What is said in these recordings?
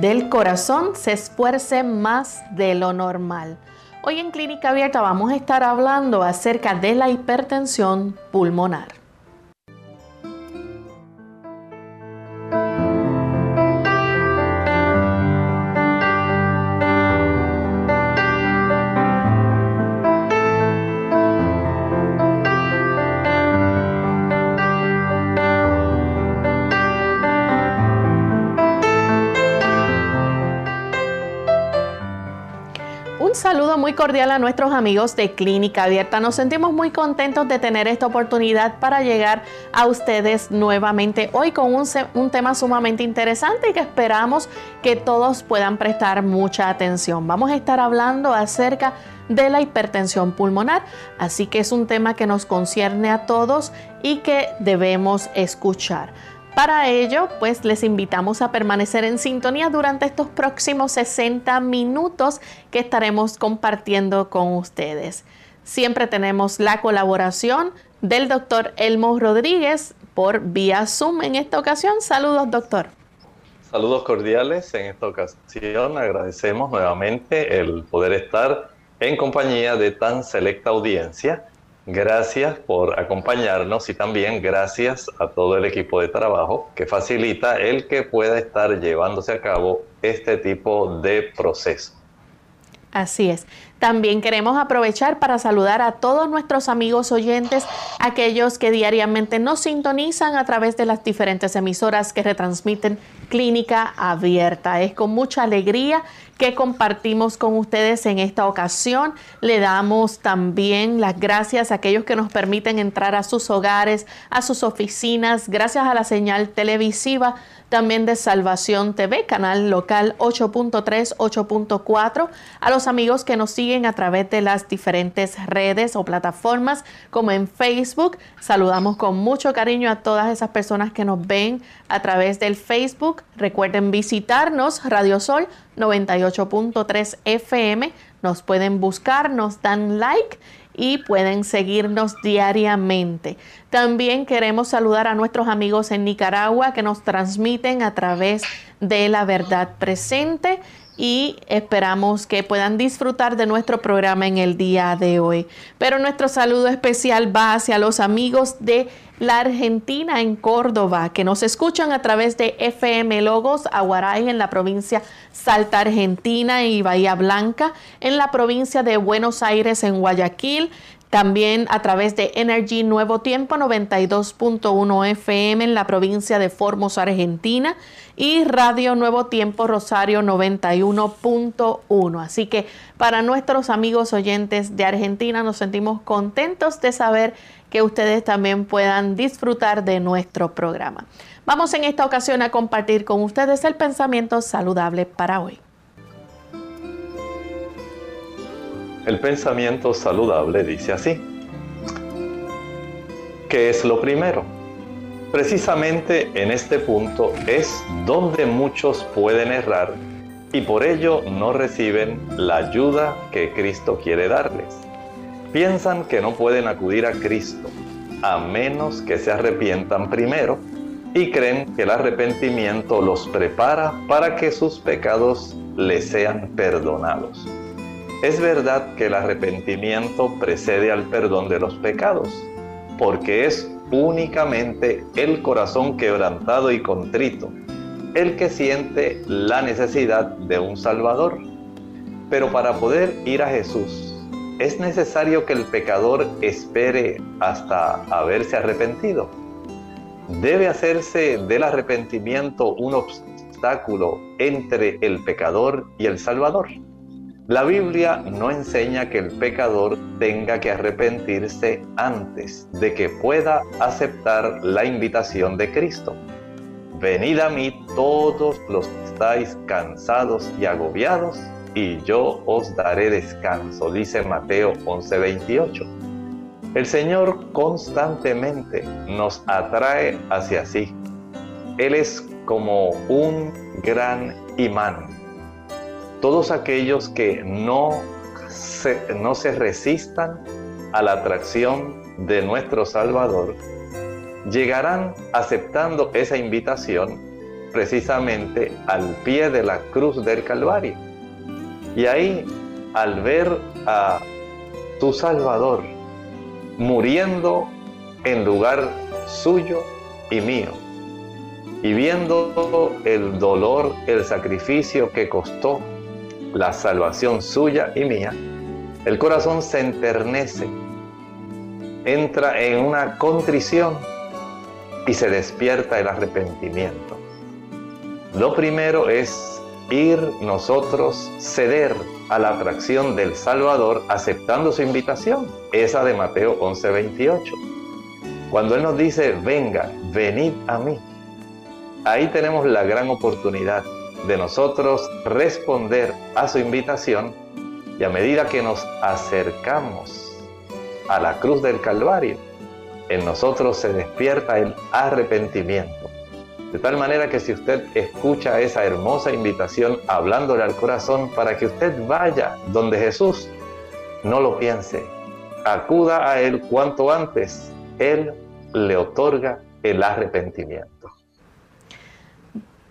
Del corazón se esfuerce más de lo normal. Hoy en Clínica Abierta vamos a estar hablando acerca de la hipertensión pulmonar. Muy cordial a nuestros amigos de Clínica Abierta. Nos sentimos muy contentos de tener esta oportunidad para llegar a ustedes nuevamente hoy con un, un, tema sumamente interesante y que esperamos que todos puedan prestar mucha atención. Vamos a estar hablando acerca de la hipertensión pulmonar, así que es un tema que nos concierne a todos y que debemos escuchar. Para ello, pues les invitamos a permanecer en sintonía durante estos próximos 60 minutos que estaremos compartiendo con ustedes. Siempre tenemos la colaboración del doctor Elmo Rodríguez por vía Zoom en esta ocasión. Saludos, doctor. Saludos cordiales. En esta ocasión agradecemos nuevamente el poder estar en compañía de tan selecta audiencia Gracias por acompañarnos y también gracias a todo el equipo de trabajo que facilita el que pueda estar llevándose a cabo este tipo de proceso. Así es. También queremos aprovechar para saludar a todos nuestros amigos oyentes, aquellos que diariamente nos sintonizan a través de las diferentes emisoras que retransmiten Clínica Abierta. Es con mucha alegría que compartimos con ustedes en esta ocasión. Le damos también las gracias a aquellos que nos permiten entrar a sus hogares, a sus oficinas, gracias a la señal televisiva también de Salvación TV, canal local 8.3, 8.4, a los amigos que nos siguen a través de las diferentes redes o plataformas como en Facebook. Saludamos con mucho cariño a todas esas personas que nos ven a través del Facebook. Recuerden visitarnos, Radio Sol 98.3 FM. Nos pueden buscar, nos dan like y pueden seguirnos diariamente. También queremos saludar a nuestros amigos en Nicaragua que nos transmiten a través de la verdad presente y esperamos que puedan disfrutar de nuestro programa en el día de hoy. Pero nuestro saludo especial va hacia los amigos de la Argentina en Córdoba, que nos escuchan a través de FM Logos Aguaray en la provincia Salta Argentina y Bahía Blanca, en la provincia de Buenos Aires en Guayaquil, también a través de Energy Nuevo Tiempo 92.1 FM en la provincia de Formosa, Argentina y Radio Nuevo Tiempo Rosario 91.1. Así que para nuestros amigos oyentes de Argentina nos sentimos contentos de saber que ustedes también puedan disfrutar de nuestro programa. Vamos en esta ocasión a compartir con ustedes el pensamiento saludable para hoy. El pensamiento saludable dice así. ¿Qué es lo primero? Precisamente en este punto es donde muchos pueden errar y por ello no reciben la ayuda que Cristo quiere darles. Piensan que no pueden acudir a Cristo a menos que se arrepientan primero y creen que el arrepentimiento los prepara para que sus pecados les sean perdonados. Es verdad que el arrepentimiento precede al perdón de los pecados, porque es únicamente el corazón quebrantado y contrito el que siente la necesidad de un Salvador. Pero para poder ir a Jesús, es necesario que el pecador espere hasta haberse arrepentido. Debe hacerse del arrepentimiento un obstáculo entre el pecador y el Salvador. La Biblia no enseña que el pecador tenga que arrepentirse antes de que pueda aceptar la invitación de Cristo. Venid a mí todos los que estáis cansados y agobiados, y yo os daré descanso, dice Mateo 11:28. El Señor constantemente nos atrae hacia sí. Él es como un gran imán todos aquellos que no se, no se resistan a la atracción de nuestro Salvador, llegarán aceptando esa invitación precisamente al pie de la cruz del Calvario. Y ahí, al ver a tu Salvador muriendo en lugar suyo y mío, y viendo el dolor, el sacrificio que costó la salvación suya y mía, el corazón se enternece, entra en una contrición y se despierta el arrepentimiento. Lo primero es ir nosotros, ceder a la atracción del Salvador aceptando su invitación, esa de Mateo 11:28. Cuando Él nos dice, venga, venid a mí, ahí tenemos la gran oportunidad de nosotros responder a su invitación y a medida que nos acercamos a la cruz del Calvario, en nosotros se despierta el arrepentimiento. De tal manera que si usted escucha esa hermosa invitación hablándole al corazón para que usted vaya donde Jesús, no lo piense, acuda a Él cuanto antes, Él le otorga el arrepentimiento.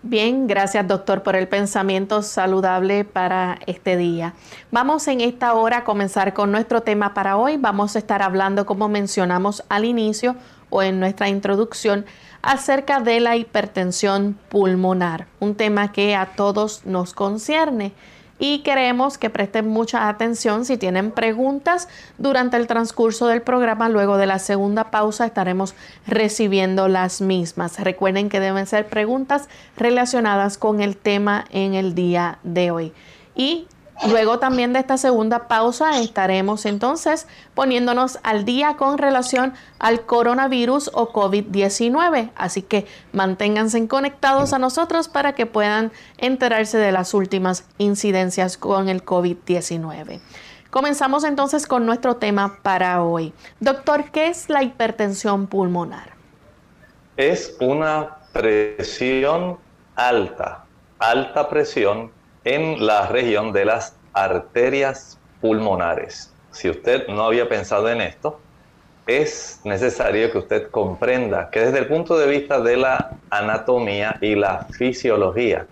Bien, gracias doctor por el pensamiento saludable para este día. Vamos en esta hora a comenzar con nuestro tema para hoy. Vamos a estar hablando, como mencionamos al inicio o en nuestra introducción, acerca de la hipertensión pulmonar, un tema que a todos nos concierne y queremos que presten mucha atención si tienen preguntas durante el transcurso del programa. Luego de la segunda pausa estaremos recibiendo las mismas. Recuerden que deben ser preguntas relacionadas con el tema en el día de hoy. Y Luego también de esta segunda pausa estaremos entonces poniéndonos al día con relación al coronavirus o COVID-19. Así que manténganse conectados a nosotros para que puedan enterarse de las últimas incidencias con el COVID-19. Comenzamos entonces con nuestro tema para hoy. Doctor, ¿qué es la hipertensión pulmonar? Es una presión alta, alta presión en la región de las arterias pulmonares. Si usted no había pensado en esto, es necesario que usted comprenda que desde el punto de vista de la anatomía y la fisiología,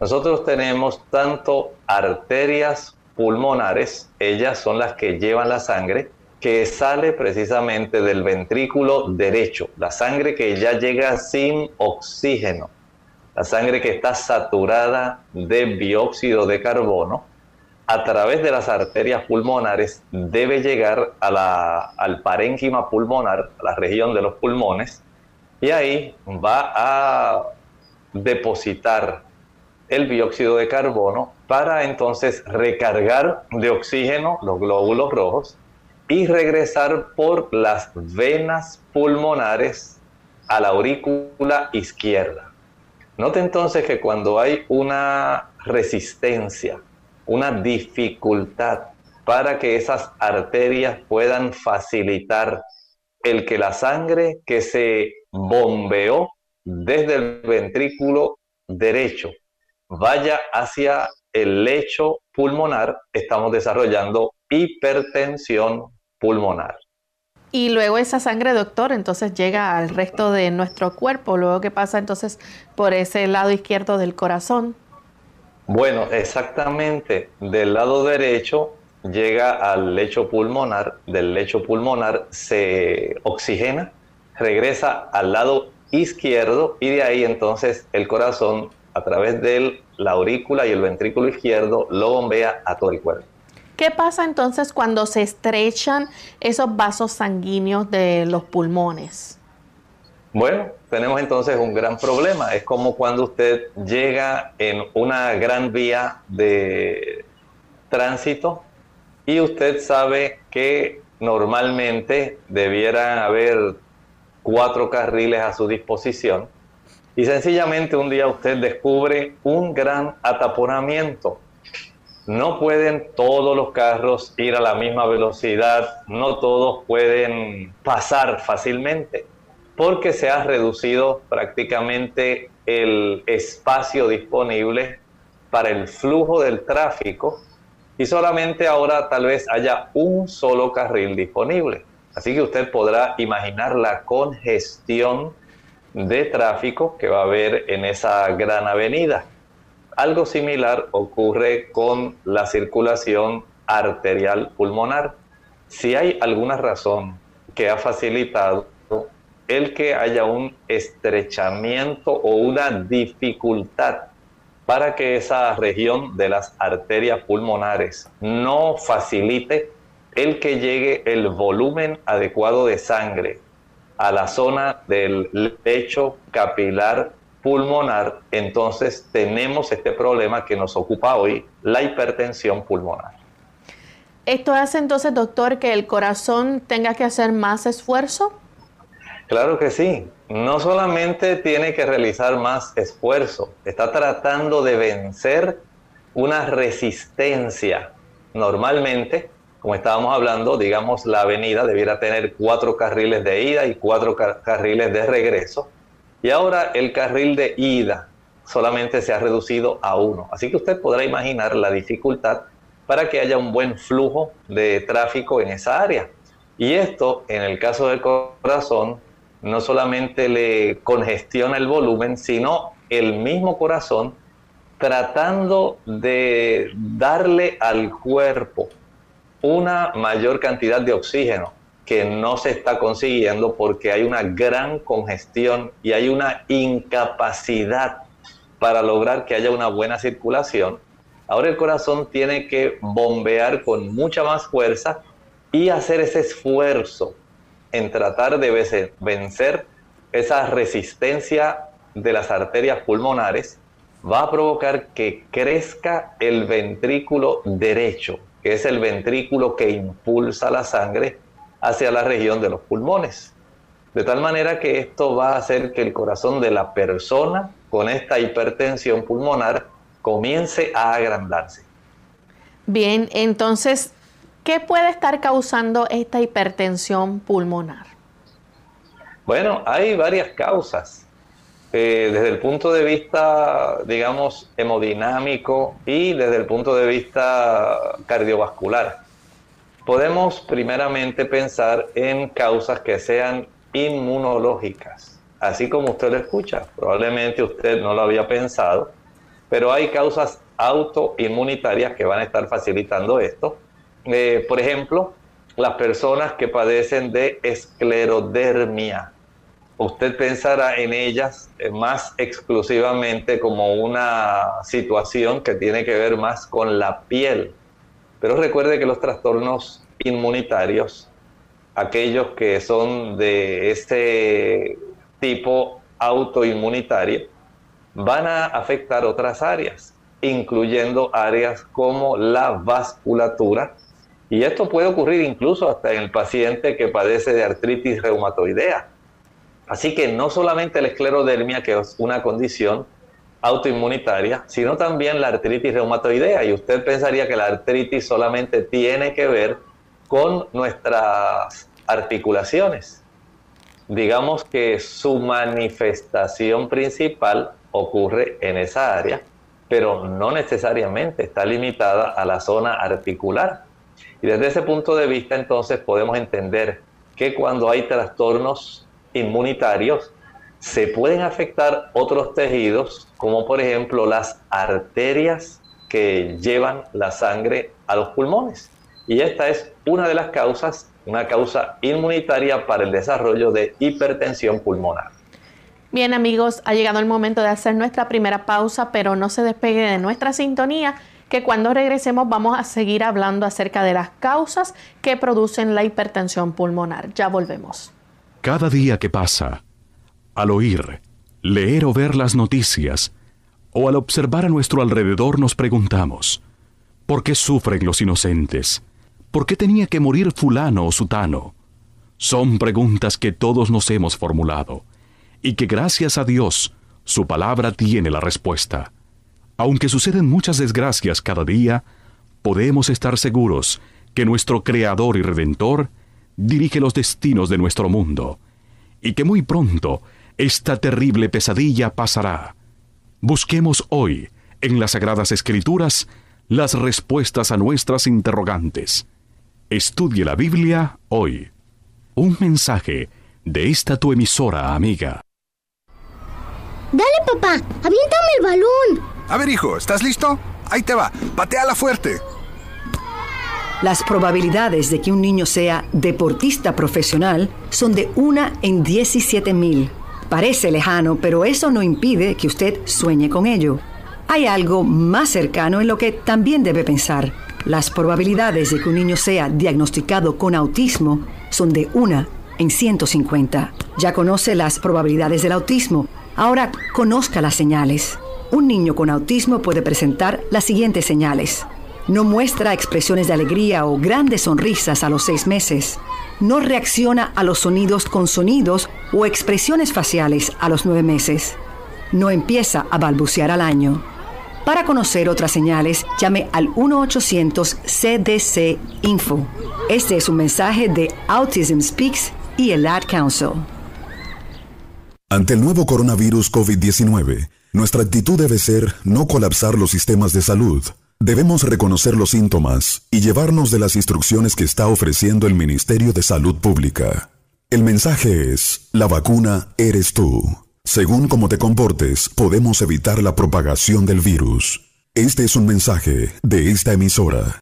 nosotros tenemos tanto arterias pulmonares, ellas son las que llevan la sangre, que sale precisamente del ventrículo derecho, la sangre que ya llega sin oxígeno la sangre que está saturada de dióxido de carbono, a través de las arterias pulmonares debe llegar al parénquima pulmonar, a la región de los pulmones, y ahí va a depositar el dióxido de carbono para entonces recargar de oxígeno los glóbulos rojos y regresar por las venas pulmonares a la aurícula izquierda. Note entonces que cuando hay una resistencia, una dificultad para que esas arterias puedan facilitar el que la sangre que se bombeó desde el ventrículo derecho vaya hacia el lecho pulmonar, estamos desarrollando hipertensión pulmonar. Y luego esa sangre, doctor, entonces llega al resto de nuestro cuerpo. Luego, ¿qué pasa entonces por ese lado izquierdo del corazón? Bueno, exactamente. Del lado derecho llega al lecho pulmonar. Del lecho pulmonar se oxigena, regresa al lado izquierdo y de ahí entonces el corazón a través de la aurícula y el ventrículo izquierdo lo bombea a todo el cuerpo. ¿Qué pasa entonces cuando se estrechan esos vasos sanguíneos de los pulmones? Bueno, tenemos entonces un gran problema. Es como cuando usted llega en una gran vía de tránsito y usted sabe que normalmente debieran haber cuatro carriles a su disposición y sencillamente un día usted descubre un gran ataponamiento no pueden todos los carros ir a la misma velocidad, no todos pueden pasar fácilmente, porque se ha reducido prácticamente el espacio disponible para el flujo del tráfico y solamente ahora tal vez haya un solo carril disponible. Así que usted podrá imaginar la congestión de tráfico que va a haber en esa gran avenida. Algo similar ocurre con la circulación arterial pulmonar. Si hay alguna razón que ha facilitado el que haya un estrechamiento o una dificultad para que esa región de las arterias pulmonares no facilite el que llegue el volumen adecuado de sangre a la zona del lecho capilar pulmonar, entonces tenemos este problema que nos ocupa hoy, la hipertensión pulmonar. ¿Esto hace entonces, doctor, que el corazón tenga que hacer más esfuerzo? Claro que sí. No solamente tiene que realizar más esfuerzo, está tratando de vencer una resistencia. Normalmente, como estábamos hablando, digamos, la avenida debiera tener cuatro carriles de ida y cuatro carriles de regreso y ahora el carril de ida solamente se ha reducido a uno. Así que usted podrá imaginar la dificultad para que haya un buen flujo de tráfico en esa área. Y esto, en el caso del corazón, no solamente le congestiona el volumen, sino el mismo corazón tratando de darle al cuerpo una mayor cantidad de oxígeno que no se está consiguiendo porque hay una gran congestión y hay una incapacidad para lograr que haya una buena circulación. Ahora el corazón tiene que bombear con mucha más fuerza y hacer ese esfuerzo en tratar de vencer esa resistencia de las arterias pulmonares, va a provocar que crezca el ventrículo derecho, que es el ventrículo que impulsa la sangre hacia la región de los pulmones. De tal manera que esto va a hacer que el corazón de la persona con esta hipertensión pulmonar comience a agrandarse. Bien, entonces, ¿qué puede estar causando esta hipertensión pulmonar? Bueno, hay varias causas. Eh, desde el punto de vista, digamos, hemodinámico y desde el punto de vista cardiovascular podemos primeramente pensar en causas que sean inmunológicas, así como usted lo escucha. Probablemente usted no lo había pensado, pero hay causas autoinmunitarias que van a estar facilitando esto. Eh, por ejemplo, las personas que padecen de esclerodermia. Usted pensará en ellas eh, más exclusivamente como una situación que tiene que ver más con la piel, pero recuerde que los trastornos inmunitarios, aquellos que son de este tipo autoinmunitario, van a afectar otras áreas, incluyendo áreas como la vasculatura. Y esto puede ocurrir incluso hasta en el paciente que padece de artritis reumatoidea. Así que no solamente la esclerodermia, que es una condición, autoinmunitaria, sino también la artritis reumatoidea. Y usted pensaría que la artritis solamente tiene que ver con nuestras articulaciones. Digamos que su manifestación principal ocurre en esa área, pero no necesariamente está limitada a la zona articular. Y desde ese punto de vista entonces podemos entender que cuando hay trastornos inmunitarios se pueden afectar otros tejidos, como por ejemplo las arterias que llevan la sangre a los pulmones. Y esta es una de las causas, una causa inmunitaria para el desarrollo de hipertensión pulmonar. Bien amigos, ha llegado el momento de hacer nuestra primera pausa, pero no se despegue de nuestra sintonía, que cuando regresemos vamos a seguir hablando acerca de las causas que producen la hipertensión pulmonar. Ya volvemos. Cada día que pasa, al oír, leer o ver las noticias, o al observar a nuestro alrededor nos preguntamos, ¿por qué sufren los inocentes? ¿Por qué tenía que morir fulano o sutano? Son preguntas que todos nos hemos formulado y que gracias a Dios su palabra tiene la respuesta. Aunque suceden muchas desgracias cada día, podemos estar seguros que nuestro Creador y Redentor dirige los destinos de nuestro mundo y que muy pronto esta terrible pesadilla pasará. Busquemos hoy, en las Sagradas Escrituras, las respuestas a nuestras interrogantes. Estudie la Biblia hoy. Un mensaje de esta tu emisora amiga. Dale, papá, aviéntame el balón. A ver, hijo, ¿estás listo? Ahí te va, pateala fuerte. Las probabilidades de que un niño sea deportista profesional son de una en 17 mil. Parece lejano, pero eso no impide que usted sueñe con ello. Hay algo más cercano en lo que también debe pensar. Las probabilidades de que un niño sea diagnosticado con autismo son de una en 150. Ya conoce las probabilidades del autismo, Ahora conozca las señales. Un niño con autismo puede presentar las siguientes señales. No muestra expresiones de alegría o grandes sonrisas a los seis meses. No reacciona a los sonidos con sonidos o expresiones faciales a los nueve meses. No empieza a balbucear al año. Para conocer otras señales, llame al 1-800-CDC Info. Este es un mensaje de Autism Speaks y el Ad Council. Ante el nuevo coronavirus COVID-19, nuestra actitud debe ser no colapsar los sistemas de salud. Debemos reconocer los síntomas y llevarnos de las instrucciones que está ofreciendo el Ministerio de Salud Pública. El mensaje es, la vacuna eres tú. Según cómo te comportes, podemos evitar la propagación del virus. Este es un mensaje de esta emisora.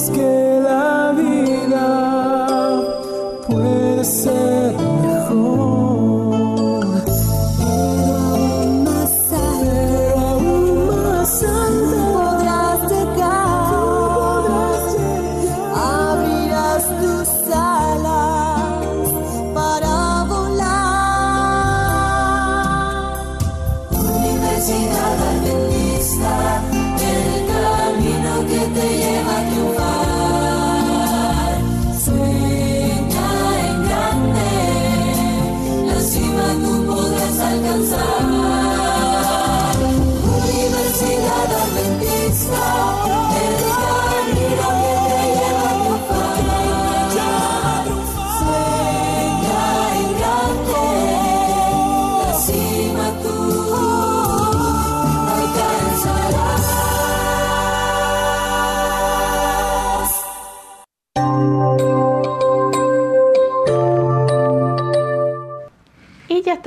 Que la vida puede ser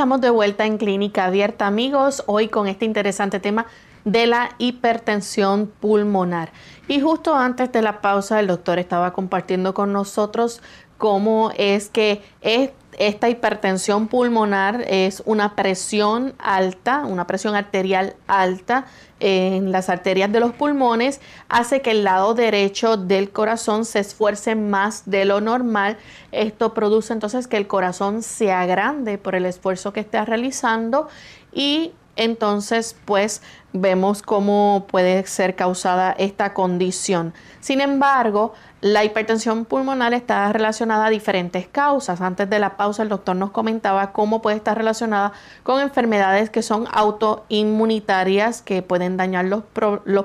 estamos de vuelta en Clínica Abierta, amigos, hoy con este interesante tema de la hipertensión pulmonar. Y justo antes de la pausa, el doctor estaba compartiendo con nosotros cómo es que es esta hipertensión pulmonar es una presión alta, una presión arterial alta en las arterias de los pulmones, hace que el lado derecho del corazón se esfuerce más de lo normal. Esto produce entonces que el corazón se agrande por el esfuerzo que está realizando y entonces pues vemos cómo puede ser causada esta condición. Sin embargo, la hipertensión pulmonar está relacionada a diferentes causas. Antes de la pausa el doctor nos comentaba cómo puede estar relacionada con enfermedades que son autoinmunitarias que pueden dañar los,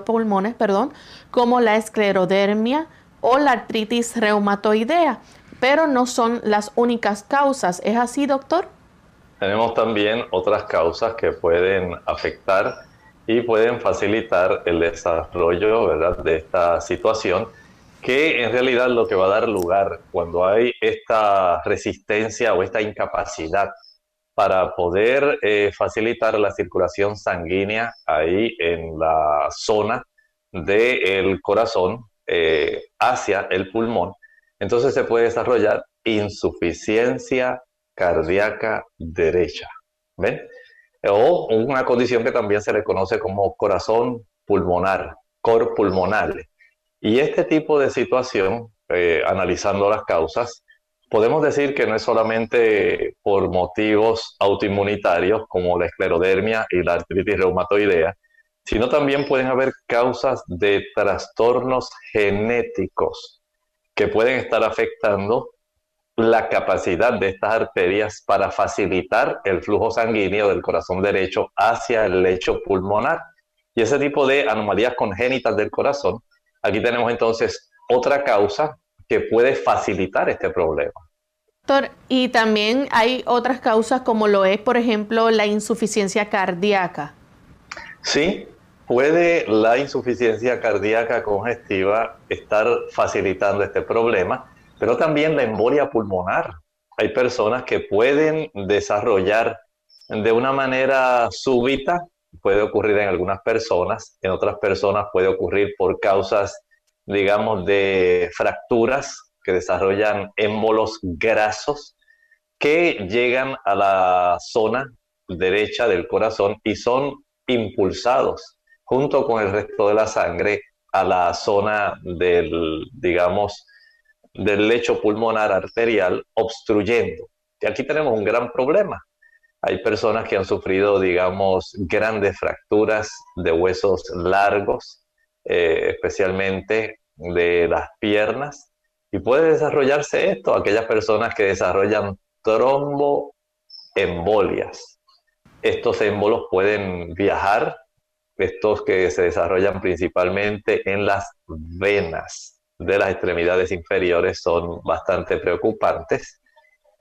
pulmones, perdón, como la esclerodermia o la artritis reumatoidea, pero no son las únicas causas. ¿Es así, doctor? Tenemos también otras causas que pueden afectar y pueden facilitar el desarrollo ¿verdad? de esta situación, que en realidad lo que va a dar lugar cuando hay esta resistencia o esta incapacidad para poder eh, facilitar la circulación sanguínea ahí en la zona del corazón eh, hacia el pulmón, entonces se puede desarrollar insuficiencia cardíaca derecha. ¿Ven? O una condición que también se le conoce como corazón pulmonar, cor pulmonar. Y este tipo de situación, eh, analizando las causas, podemos decir que no es solamente por motivos autoinmunitarios como la esclerodermia y la artritis reumatoidea, sino también pueden haber causas de trastornos genéticos que pueden estar afectando la capacidad de estas arterias para facilitar el flujo sanguíneo del corazón derecho hacia el lecho pulmonar. Y ese tipo de anomalías congénitas del corazón, aquí tenemos entonces otra causa que puede facilitar este problema. Doctor, y también hay otras causas como lo es, por ejemplo, la insuficiencia cardíaca. Sí, puede la insuficiencia cardíaca congestiva estar facilitando este problema pero también la embolia pulmonar. Hay personas que pueden desarrollar de una manera súbita, puede ocurrir en algunas personas, en otras personas puede ocurrir por causas, digamos, de fracturas que desarrollan émbolos grasos que llegan a la zona derecha del corazón y son impulsados junto con el resto de la sangre a la zona del, digamos, del lecho pulmonar arterial obstruyendo. Y aquí tenemos un gran problema. Hay personas que han sufrido, digamos, grandes fracturas de huesos largos, eh, especialmente de las piernas, y puede desarrollarse esto, aquellas personas que desarrollan tromboembolias. Estos émbolos pueden viajar, estos que se desarrollan principalmente en las venas de las extremidades inferiores son bastante preocupantes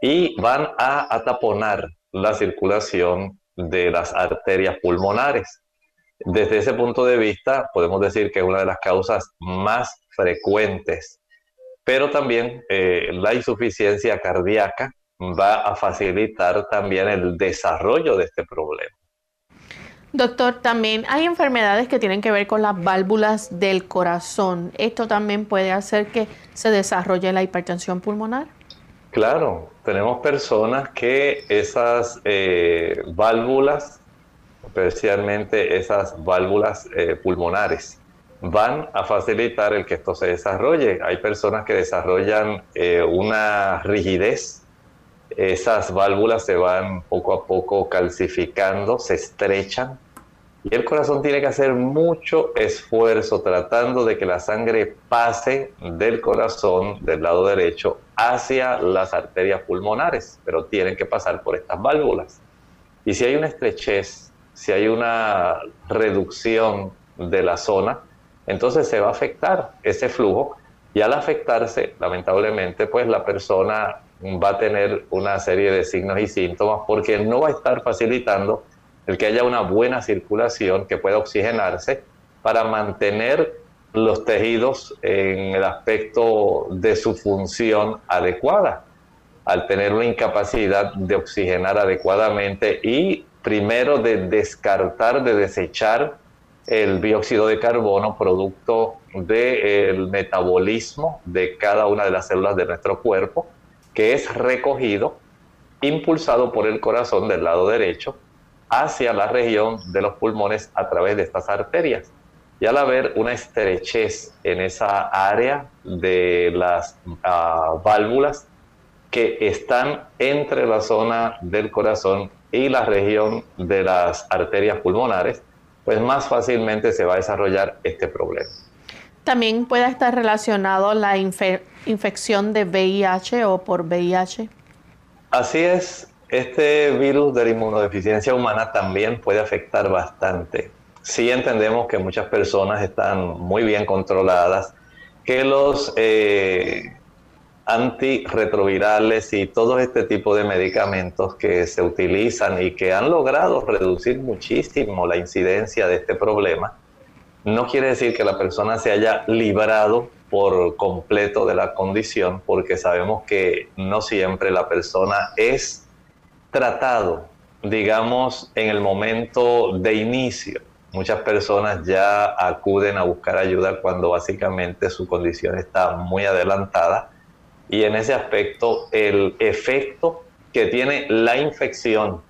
y van a ataponar la circulación de las arterias pulmonares. Desde ese punto de vista, podemos decir que es una de las causas más frecuentes, pero también eh, la insuficiencia cardíaca va a facilitar también el desarrollo de este problema. Doctor, también hay enfermedades que tienen que ver con las válvulas del corazón. ¿Esto también puede hacer que se desarrolle la hipertensión pulmonar? Claro, tenemos personas que esas eh, válvulas, especialmente esas válvulas eh, pulmonares, van a facilitar el que esto se desarrolle. Hay personas que desarrollan eh, una rigidez esas válvulas se van poco a poco calcificando, se estrechan y el corazón tiene que hacer mucho esfuerzo tratando de que la sangre pase del corazón del lado derecho hacia las arterias pulmonares, pero tienen que pasar por estas válvulas. Y si hay una estrechez, si hay una reducción de la zona, entonces se va a afectar ese flujo y al afectarse, lamentablemente, pues la persona va a tener una serie de signos y síntomas porque no va a estar facilitando el que haya una buena circulación que pueda oxigenarse para mantener los tejidos en el aspecto de su función adecuada. Al tener una incapacidad de oxigenar adecuadamente y primero de descartar, de desechar el dióxido de carbono producto del metabolismo de cada una de las células de nuestro cuerpo, que es recogido, impulsado por el corazón del lado derecho hacia la región de los pulmones a través de estas arterias. Y al haber una estrechez en esa área de las ah, válvulas que están entre la zona del corazón y la región de las arterias pulmonares, pues más fácilmente se va a desarrollar este problema. También puede estar relacionado la infección de VIH o por VIH. Así es, este virus de la inmunodeficiencia humana también puede afectar bastante. Sí entendemos que muchas personas están muy bien controladas, que los eh, antirretrovirales y todo este tipo de medicamentos que se utilizan y que han logrado reducir muchísimo la incidencia de este problema, no quiere decir que la persona se haya librado por completo de la condición, porque sabemos que no siempre la persona es tratado, digamos, en el momento de inicio. Muchas personas ya acuden a buscar ayuda cuando básicamente su condición está muy adelantada y en ese aspecto el efecto que tiene la infección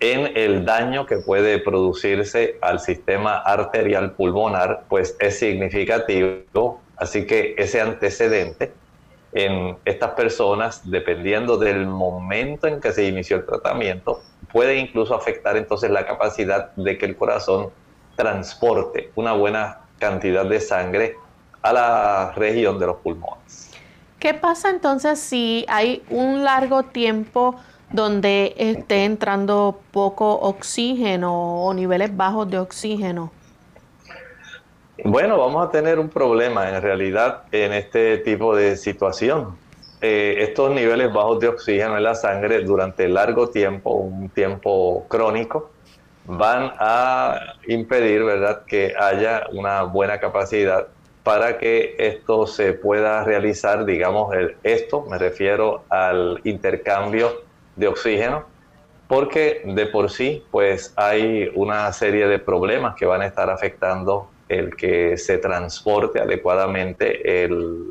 en el daño que puede producirse al sistema arterial pulmonar, pues es significativo. Así que ese antecedente en estas personas, dependiendo del momento en que se inició el tratamiento, puede incluso afectar entonces la capacidad de que el corazón transporte una buena cantidad de sangre a la región de los pulmones. ¿Qué pasa entonces si hay un largo tiempo donde esté entrando poco oxígeno o niveles bajos de oxígeno? Bueno, vamos a tener un problema en realidad en este tipo de situación. Eh, estos niveles bajos de oxígeno en la sangre durante largo tiempo, un tiempo crónico, van a impedir, ¿verdad?, que haya una buena capacidad para que esto se pueda realizar, digamos, esto, me refiero al intercambio de oxígeno, porque de por sí, pues hay una serie de problemas que van a estar afectando el que se transporte adecuadamente el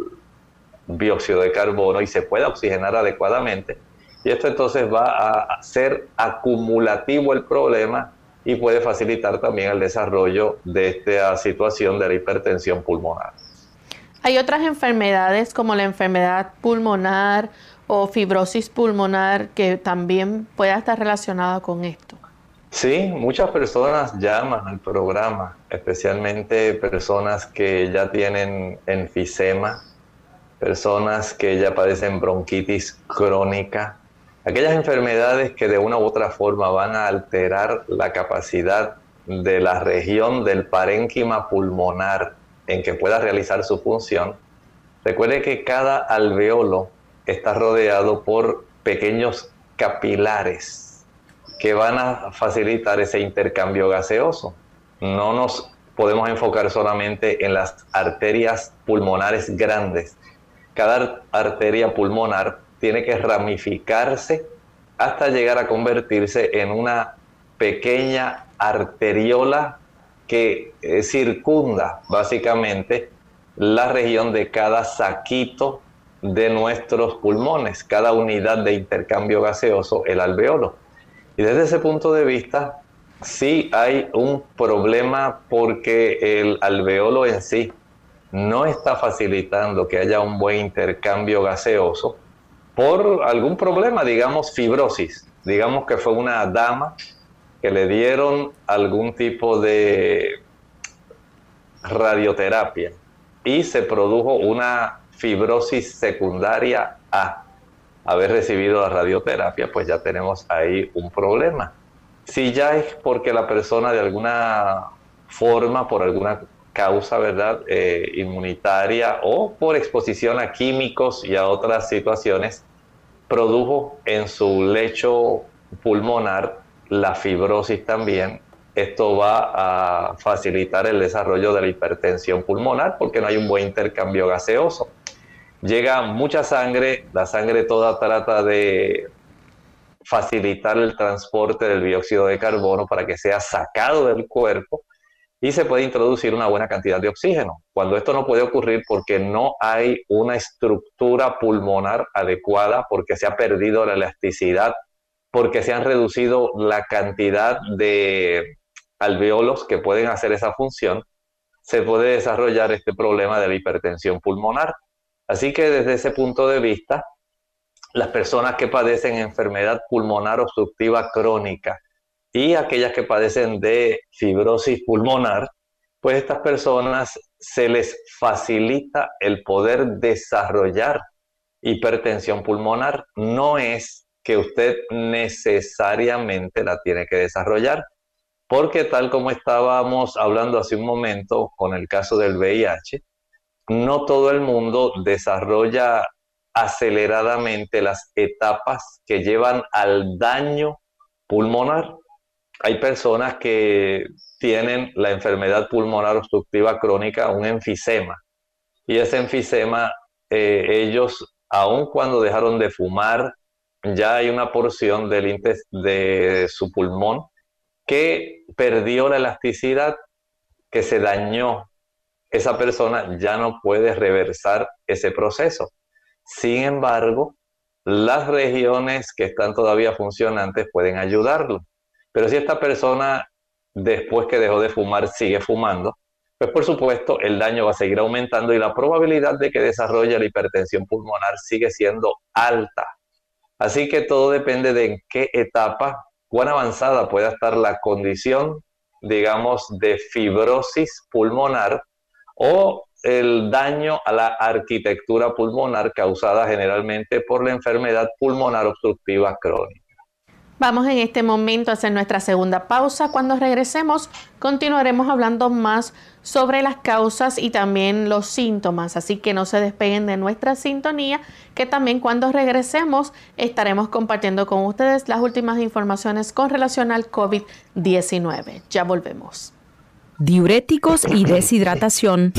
dióxido de carbono y se pueda oxigenar adecuadamente. Y esto entonces va a ser acumulativo el problema y puede facilitar también el desarrollo de esta situación de la hipertensión pulmonar. Hay otras enfermedades como la enfermedad pulmonar o fibrosis pulmonar que también pueda estar relacionada con esto. Sí, muchas personas llaman al programa, especialmente personas que ya tienen enfisema, personas que ya padecen bronquitis crónica, aquellas enfermedades que de una u otra forma van a alterar la capacidad de la región del parénquima pulmonar en que pueda realizar su función. Recuerde que cada alveolo está rodeado por pequeños capilares que van a facilitar ese intercambio gaseoso. No nos podemos enfocar solamente en las arterias pulmonares grandes. Cada arteria pulmonar tiene que ramificarse hasta llegar a convertirse en una pequeña arteriola que eh, circunda básicamente la región de cada saquito de nuestros pulmones, cada unidad de intercambio gaseoso, el alveolo. Y desde ese punto de vista, sí hay un problema porque el alveolo en sí no está facilitando que haya un buen intercambio gaseoso por algún problema, digamos fibrosis. Digamos que fue una dama que le dieron algún tipo de radioterapia y se produjo una fibrosis secundaria a haber recibido la radioterapia, pues ya tenemos ahí un problema. Si ya es porque la persona de alguna forma, por alguna causa, ¿verdad?, eh, inmunitaria o por exposición a químicos y a otras situaciones, produjo en su lecho pulmonar la fibrosis también, esto va a facilitar el desarrollo de la hipertensión pulmonar porque no hay un buen intercambio gaseoso. Llega mucha sangre, la sangre toda trata de facilitar el transporte del dióxido de carbono para que sea sacado del cuerpo y se puede introducir una buena cantidad de oxígeno. Cuando esto no puede ocurrir porque no hay una estructura pulmonar adecuada, porque se ha perdido la elasticidad porque se han reducido la cantidad de alveolos que pueden hacer esa función, se puede desarrollar este problema de la hipertensión pulmonar. Así que desde ese punto de vista, las personas que padecen enfermedad pulmonar obstructiva crónica y aquellas que padecen de fibrosis pulmonar, pues estas personas se les facilita el poder desarrollar hipertensión pulmonar. No es que usted necesariamente la tiene que desarrollar, porque tal como estábamos hablando hace un momento con el caso del VIH, no todo el mundo desarrolla aceleradamente las etapas que llevan al daño pulmonar. Hay personas que tienen la enfermedad pulmonar obstructiva crónica, un enfisema, y ese enfisema, eh, ellos, aun cuando dejaron de fumar, ya hay una porción del de su pulmón que perdió la elasticidad, que se dañó. Esa persona ya no puede reversar ese proceso. Sin embargo, las regiones que están todavía funcionantes pueden ayudarlo. Pero si esta persona, después que dejó de fumar, sigue fumando, pues por supuesto el daño va a seguir aumentando y la probabilidad de que desarrolle la hipertensión pulmonar sigue siendo alta. Así que todo depende de en qué etapa, cuán avanzada pueda estar la condición, digamos, de fibrosis pulmonar o el daño a la arquitectura pulmonar causada generalmente por la enfermedad pulmonar obstructiva crónica. Vamos en este momento a hacer nuestra segunda pausa. Cuando regresemos, continuaremos hablando más sobre las causas y también los síntomas. Así que no se despeguen de nuestra sintonía, que también cuando regresemos estaremos compartiendo con ustedes las últimas informaciones con relación al COVID-19. Ya volvemos. Diuréticos y deshidratación.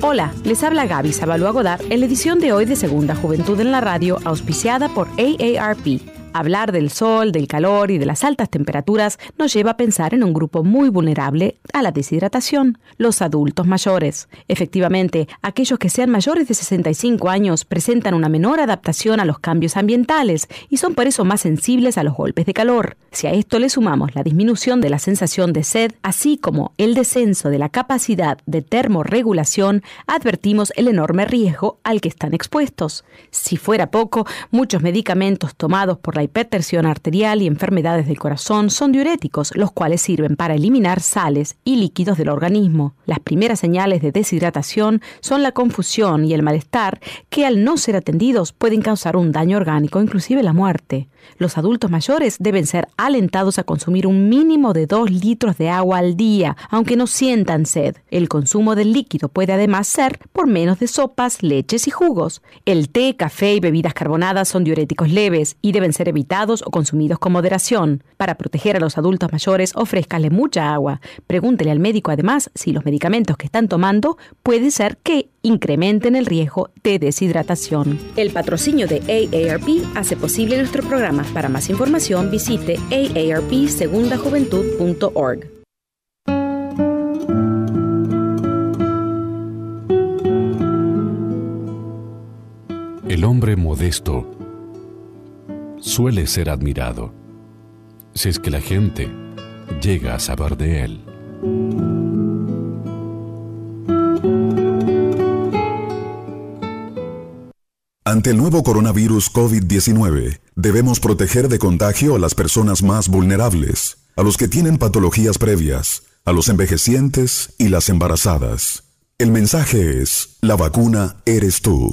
Hola, les habla Gaby Sabalua Godard en la edición de hoy de Segunda Juventud en la Radio, auspiciada por AARP. Hablar del sol, del calor y de las altas temperaturas nos lleva a pensar en un grupo muy vulnerable a la deshidratación, los adultos mayores. Efectivamente, aquellos que sean mayores de 65 años presentan una menor adaptación a los cambios ambientales y son por eso más sensibles a los golpes de calor. Si a esto le sumamos la disminución de la sensación de sed, así como el descenso de la capacidad de termorregulación, advertimos el enorme riesgo al que están expuestos. Si fuera poco, muchos medicamentos tomados por la hipertensión arterial y enfermedades del corazón son diuréticos, los cuales sirven para eliminar sales y líquidos del organismo. Las primeras señales de deshidratación son la confusión y el malestar que al no ser atendidos pueden causar un daño orgánico, inclusive la muerte. Los adultos mayores deben ser alentados a consumir un mínimo de 2 litros de agua al día, aunque no sientan sed. El consumo del líquido puede además ser por menos de sopas, leches y jugos. El té, café y bebidas carbonadas son diuréticos leves y deben ser evitados o consumidos con moderación. Para proteger a los adultos mayores, ofrézcale mucha agua. Pregúntele al médico además si los medicamentos que están tomando puede ser que incrementen el riesgo de deshidratación. El patrocinio de AARP hace posible nuestro programa. Para más información visite aarpsegundajuventud.org. El hombre modesto suele ser admirado, si es que la gente llega a saber de él. Ante el nuevo coronavirus COVID-19, debemos proteger de contagio a las personas más vulnerables, a los que tienen patologías previas, a los envejecientes y las embarazadas. El mensaje es, la vacuna eres tú.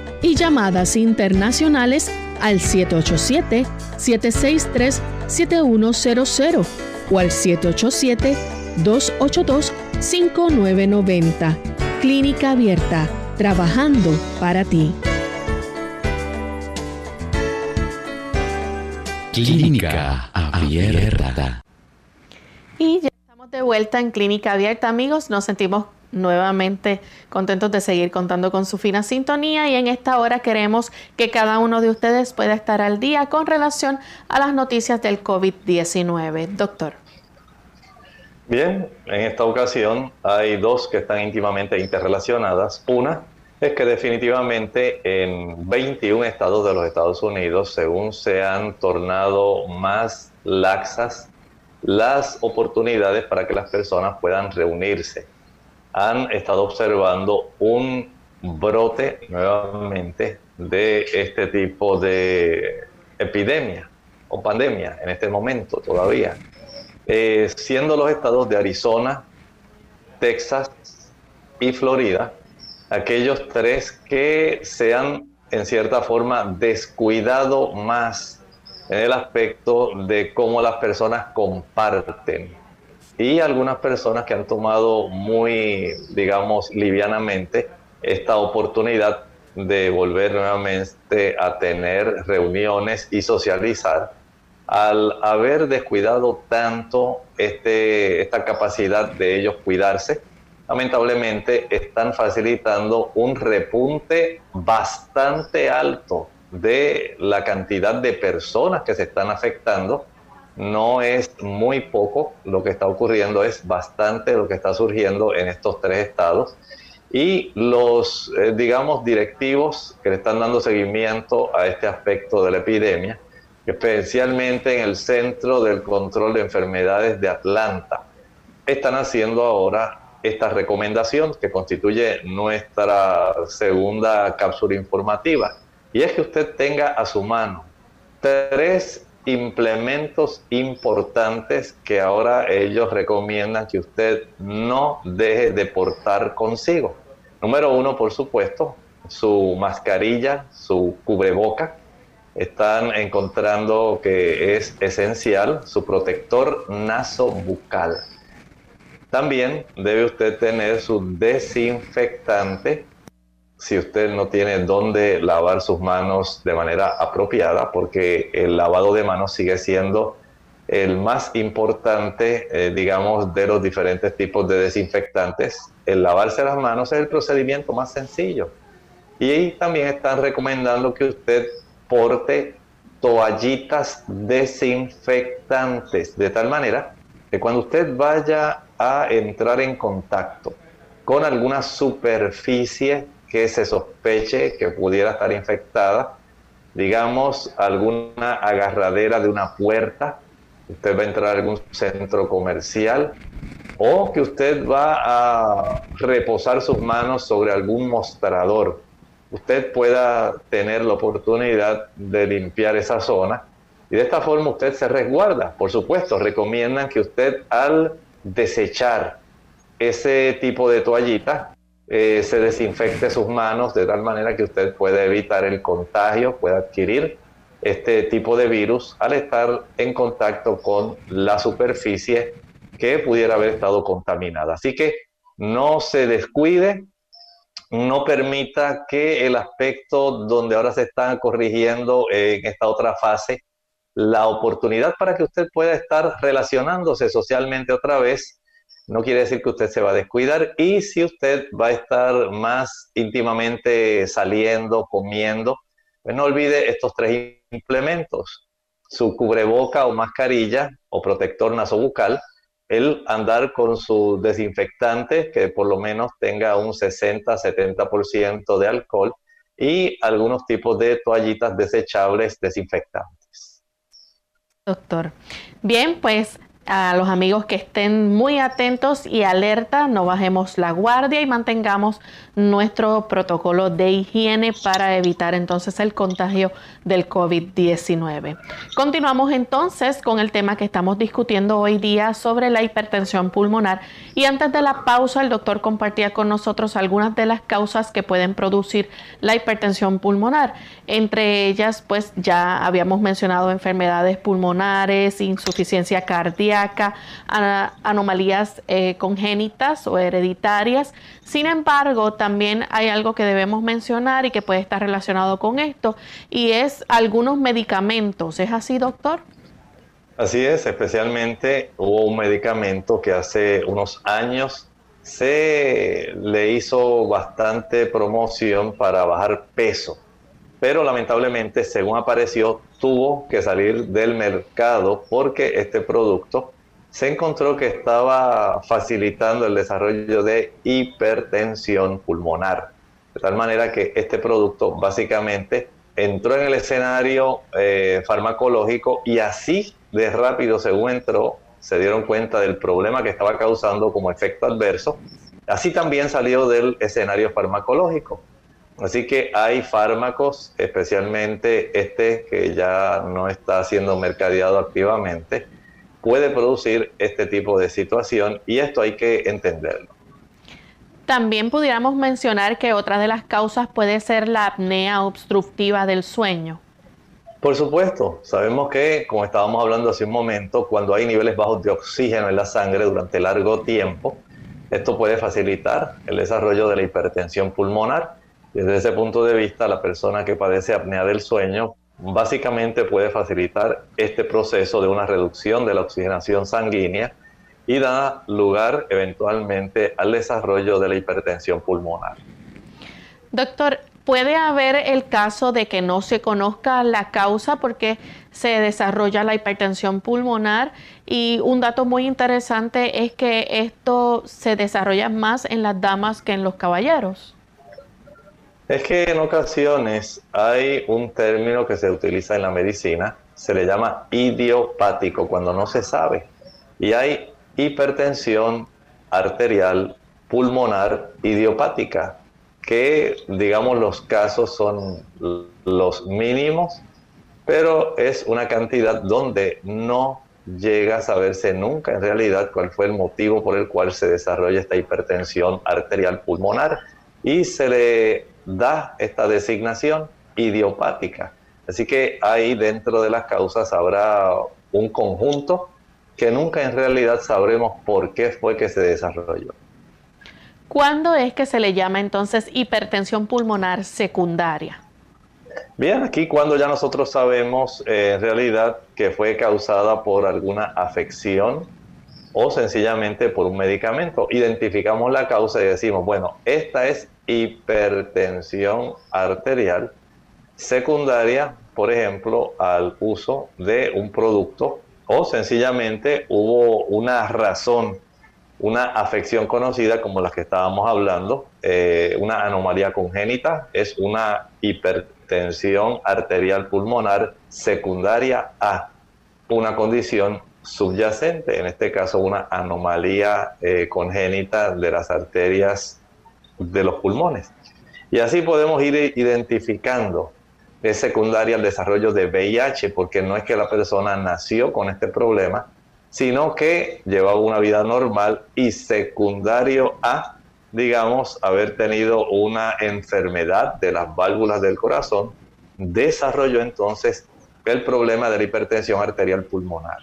y llamadas internacionales al 787-763-7100 o al 787-282-5990. Clínica Abierta, trabajando para ti. Clínica Abierta. Y ya estamos de vuelta en Clínica Abierta, amigos. Nos sentimos nuevamente contentos de seguir contando con su fina sintonía y en esta hora queremos que cada uno de ustedes pueda estar al día con relación a las noticias del COVID-19. Doctor. Bien, en esta ocasión hay dos que están íntimamente interrelacionadas. Una es que definitivamente en 21 estados de los Estados Unidos, según se han tornado más laxas las oportunidades para que las personas puedan reunirse, han estado observando un brote nuevamente de este tipo de epidemia o pandemia en este momento todavía, eh, siendo los estados de Arizona, Texas y Florida aquellos tres que se han en cierta forma descuidado más en el aspecto de cómo las personas comparten. Y algunas personas que han tomado muy, digamos, livianamente esta oportunidad de volver nuevamente a tener reuniones y socializar al haber descuidado tanto este, esta capacidad de ellos cuidarse, lamentablemente están facilitando un repunte bastante alto de la cantidad de personas que se están afectando. No es muy poco lo que está ocurriendo, es bastante lo que está surgiendo en estos tres estados. Y los, eh, digamos, directivos que le están dando seguimiento a este aspecto de la epidemia, especialmente en el Centro del Control de Enfermedades de Atlanta, están haciendo ahora esta recomendación que constituye nuestra segunda cápsula informativa. Y es que usted tenga a su mano tres implementos importantes que ahora ellos recomiendan que usted no deje de portar consigo. Número uno, por supuesto, su mascarilla, su cubreboca. Están encontrando que es esencial su protector nasobucal. También debe usted tener su desinfectante si usted no tiene dónde lavar sus manos de manera apropiada, porque el lavado de manos sigue siendo el más importante, eh, digamos, de los diferentes tipos de desinfectantes. El lavarse las manos es el procedimiento más sencillo. Y también están recomendando que usted porte toallitas desinfectantes, de tal manera que cuando usted vaya a entrar en contacto con alguna superficie que se sospeche que pudiera estar infectada, digamos alguna agarradera de una puerta, usted va a entrar a algún centro comercial o que usted va a reposar sus manos sobre algún mostrador, usted pueda tener la oportunidad de limpiar esa zona y de esta forma usted se resguarda. Por supuesto, recomiendan que usted al desechar ese tipo de toallita, eh, se desinfecte sus manos de tal manera que usted pueda evitar el contagio, pueda adquirir este tipo de virus al estar en contacto con la superficie que pudiera haber estado contaminada. Así que no se descuide, no permita que el aspecto donde ahora se están corrigiendo en esta otra fase la oportunidad para que usted pueda estar relacionándose socialmente otra vez. No quiere decir que usted se va a descuidar y si usted va a estar más íntimamente saliendo, comiendo, pues no olvide estos tres implementos, su cubreboca o mascarilla o protector nasobucal, el andar con su desinfectante que por lo menos tenga un 60-70% de alcohol y algunos tipos de toallitas desechables desinfectantes. Doctor. Bien, pues a los amigos que estén muy atentos y alerta, no bajemos la guardia y mantengamos nuestro protocolo de higiene para evitar entonces el contagio del COVID-19. Continuamos entonces con el tema que estamos discutiendo hoy día sobre la hipertensión pulmonar y antes de la pausa el doctor compartía con nosotros algunas de las causas que pueden producir la hipertensión pulmonar. Entre ellas pues ya habíamos mencionado enfermedades pulmonares, insuficiencia cardíaca, anomalías eh, congénitas o hereditarias. Sin embargo, también hay algo que debemos mencionar y que puede estar relacionado con esto, y es algunos medicamentos. ¿Es así, doctor? Así es, especialmente hubo un medicamento que hace unos años se le hizo bastante promoción para bajar peso, pero lamentablemente, según apareció, tuvo que salir del mercado porque este producto se encontró que estaba facilitando el desarrollo de hipertensión pulmonar. De tal manera que este producto básicamente entró en el escenario eh, farmacológico y así de rápido según entró, se dieron cuenta del problema que estaba causando como efecto adverso. Así también salió del escenario farmacológico. Así que hay fármacos, especialmente este que ya no está siendo mercadeado activamente, puede producir este tipo de situación y esto hay que entenderlo. También pudiéramos mencionar que otra de las causas puede ser la apnea obstructiva del sueño. Por supuesto, sabemos que, como estábamos hablando hace un momento, cuando hay niveles bajos de oxígeno en la sangre durante largo tiempo, esto puede facilitar el desarrollo de la hipertensión pulmonar. Desde ese punto de vista, la persona que padece apnea del sueño básicamente puede facilitar este proceso de una reducción de la oxigenación sanguínea y da lugar eventualmente al desarrollo de la hipertensión pulmonar. Doctor, ¿puede haber el caso de que no se conozca la causa porque se desarrolla la hipertensión pulmonar? Y un dato muy interesante es que esto se desarrolla más en las damas que en los caballeros. Es que en ocasiones hay un término que se utiliza en la medicina, se le llama idiopático, cuando no se sabe. Y hay hipertensión arterial pulmonar idiopática, que digamos los casos son los mínimos, pero es una cantidad donde no llega a saberse nunca en realidad cuál fue el motivo por el cual se desarrolla esta hipertensión arterial pulmonar y se le da esta designación idiopática. Así que ahí dentro de las causas habrá un conjunto que nunca en realidad sabremos por qué fue que se desarrolló. ¿Cuándo es que se le llama entonces hipertensión pulmonar secundaria? Bien, aquí cuando ya nosotros sabemos eh, en realidad que fue causada por alguna afección o sencillamente por un medicamento. Identificamos la causa y decimos, bueno, esta es hipertensión arterial secundaria, por ejemplo, al uso de un producto o sencillamente hubo una razón, una afección conocida como las que estábamos hablando, eh, una anomalía congénita, es una hipertensión arterial pulmonar secundaria a una condición subyacente, en este caso una anomalía eh, congénita de las arterias de los pulmones. Y así podemos ir identificando. Es secundaria al desarrollo de VIH, porque no es que la persona nació con este problema, sino que llevaba una vida normal y secundario a, digamos, haber tenido una enfermedad de las válvulas del corazón, desarrolló entonces el problema de la hipertensión arterial pulmonar.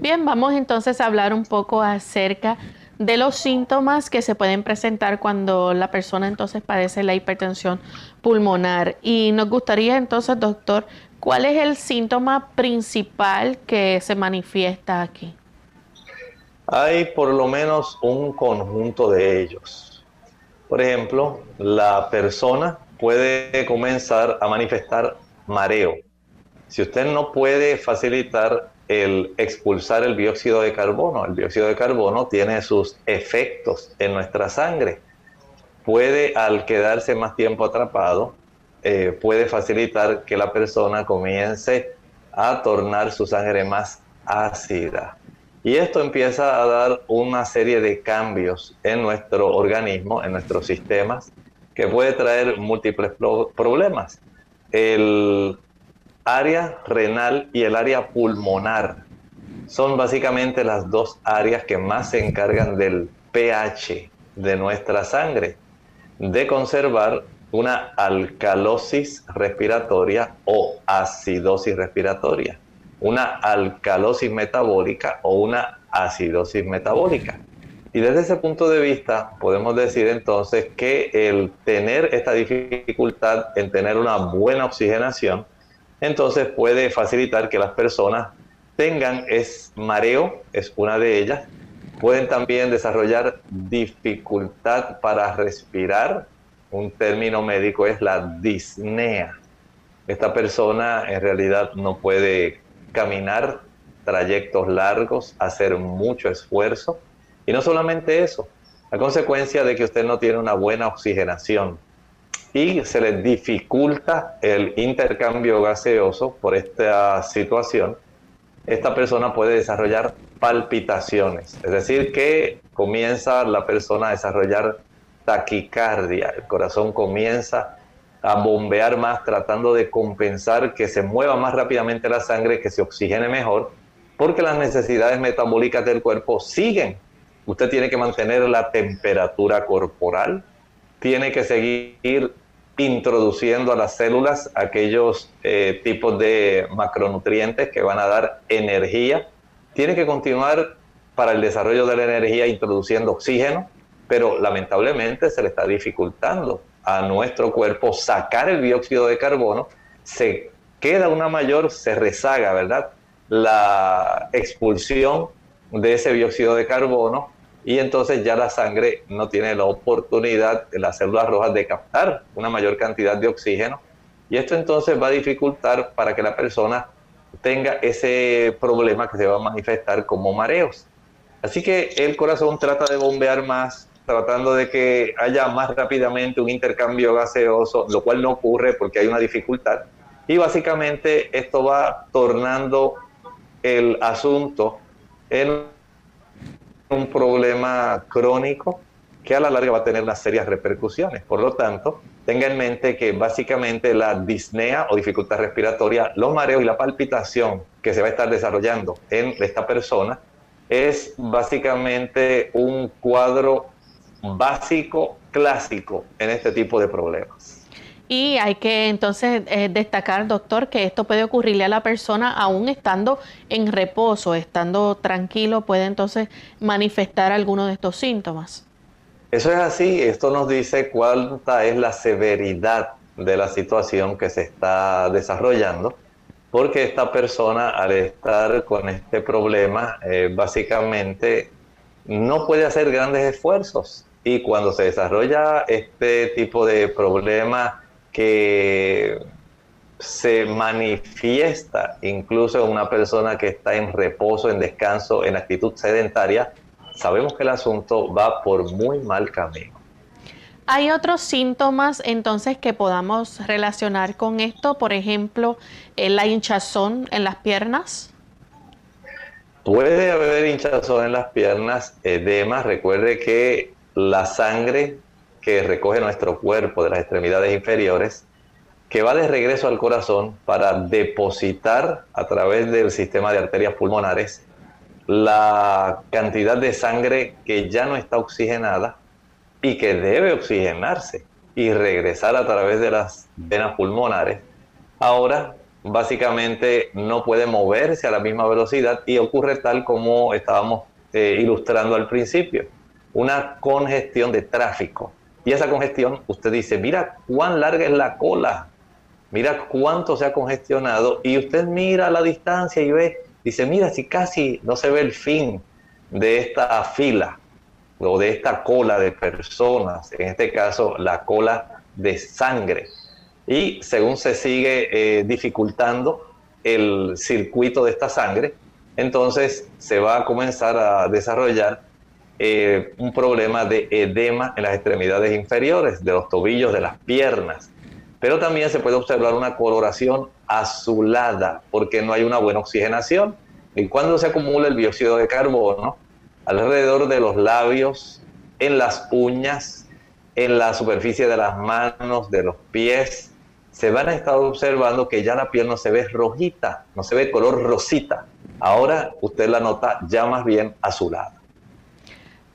Bien, vamos entonces a hablar un poco acerca de los síntomas que se pueden presentar cuando la persona entonces padece la hipertensión pulmonar. Y nos gustaría entonces, doctor, ¿cuál es el síntoma principal que se manifiesta aquí? Hay por lo menos un conjunto de ellos. Por ejemplo, la persona puede comenzar a manifestar mareo. Si usted no puede facilitar el expulsar el dióxido de carbono. El dióxido de carbono tiene sus efectos en nuestra sangre. Puede, al quedarse más tiempo atrapado, eh, puede facilitar que la persona comience a tornar su sangre más ácida. Y esto empieza a dar una serie de cambios en nuestro organismo, en nuestros sistemas, que puede traer múltiples problemas. El área renal y el área pulmonar. Son básicamente las dos áreas que más se encargan del pH de nuestra sangre, de conservar una alcalosis respiratoria o acidosis respiratoria, una alcalosis metabólica o una acidosis metabólica. Y desde ese punto de vista podemos decir entonces que el tener esta dificultad en tener una buena oxigenación entonces puede facilitar que las personas tengan es mareo, es una de ellas. Pueden también desarrollar dificultad para respirar. Un término médico es la disnea. Esta persona en realidad no puede caminar trayectos largos, hacer mucho esfuerzo. Y no solamente eso, a consecuencia de que usted no tiene una buena oxigenación y se les dificulta el intercambio gaseoso por esta situación, esta persona puede desarrollar palpitaciones, es decir, que comienza la persona a desarrollar taquicardia. El corazón comienza a bombear más tratando de compensar que se mueva más rápidamente la sangre, que se oxigene mejor, porque las necesidades metabólicas del cuerpo siguen. Usted tiene que mantener la temperatura corporal, tiene que seguir introduciendo a las células aquellos eh, tipos de macronutrientes que van a dar energía. Tiene que continuar para el desarrollo de la energía introduciendo oxígeno, pero lamentablemente se le está dificultando a nuestro cuerpo sacar el dióxido de carbono, se queda una mayor, se rezaga, ¿verdad? La expulsión de ese dióxido de carbono y entonces ya la sangre no tiene la oportunidad de las células rojas de captar una mayor cantidad de oxígeno y esto entonces va a dificultar para que la persona tenga ese problema que se va a manifestar como mareos. Así que el corazón trata de bombear más, tratando de que haya más rápidamente un intercambio gaseoso, lo cual no ocurre porque hay una dificultad. Y básicamente esto va tornando el asunto en un problema crónico que a la larga va a tener unas serias repercusiones. Por lo tanto, tenga en mente que básicamente la disnea o dificultad respiratoria, los mareos y la palpitación que se va a estar desarrollando en esta persona es básicamente un cuadro básico, clásico en este tipo de problemas. Y hay que entonces eh, destacar, doctor, que esto puede ocurrirle a la persona aún estando en reposo, estando tranquilo, puede entonces manifestar alguno de estos síntomas. Eso es así, esto nos dice cuánta es la severidad de la situación que se está desarrollando, porque esta persona al estar con este problema, eh, básicamente no puede hacer grandes esfuerzos. Y cuando se desarrolla este tipo de problema, que se manifiesta incluso en una persona que está en reposo, en descanso, en actitud sedentaria, sabemos que el asunto va por muy mal camino. ¿Hay otros síntomas entonces que podamos relacionar con esto? Por ejemplo, eh, la hinchazón en las piernas. Puede haber hinchazón en las piernas, edema. Recuerde que la sangre que recoge nuestro cuerpo de las extremidades inferiores, que va de regreso al corazón para depositar a través del sistema de arterias pulmonares la cantidad de sangre que ya no está oxigenada y que debe oxigenarse y regresar a través de las venas pulmonares. Ahora, básicamente no puede moverse a la misma velocidad y ocurre tal como estábamos eh, ilustrando al principio, una congestión de tráfico y esa congestión, usted dice, mira cuán larga es la cola, mira cuánto se ha congestionado, y usted mira a la distancia y ve, dice, mira si casi no se ve el fin de esta fila o de esta cola de personas, en este caso la cola de sangre. Y según se sigue eh, dificultando el circuito de esta sangre, entonces se va a comenzar a desarrollar eh, un problema de edema en las extremidades inferiores, de los tobillos, de las piernas. Pero también se puede observar una coloración azulada porque no hay una buena oxigenación. Y cuando se acumula el dióxido de carbono alrededor de los labios, en las uñas, en la superficie de las manos, de los pies, se van a estar observando que ya la piel no se ve rojita, no se ve color rosita. Ahora usted la nota ya más bien azulada.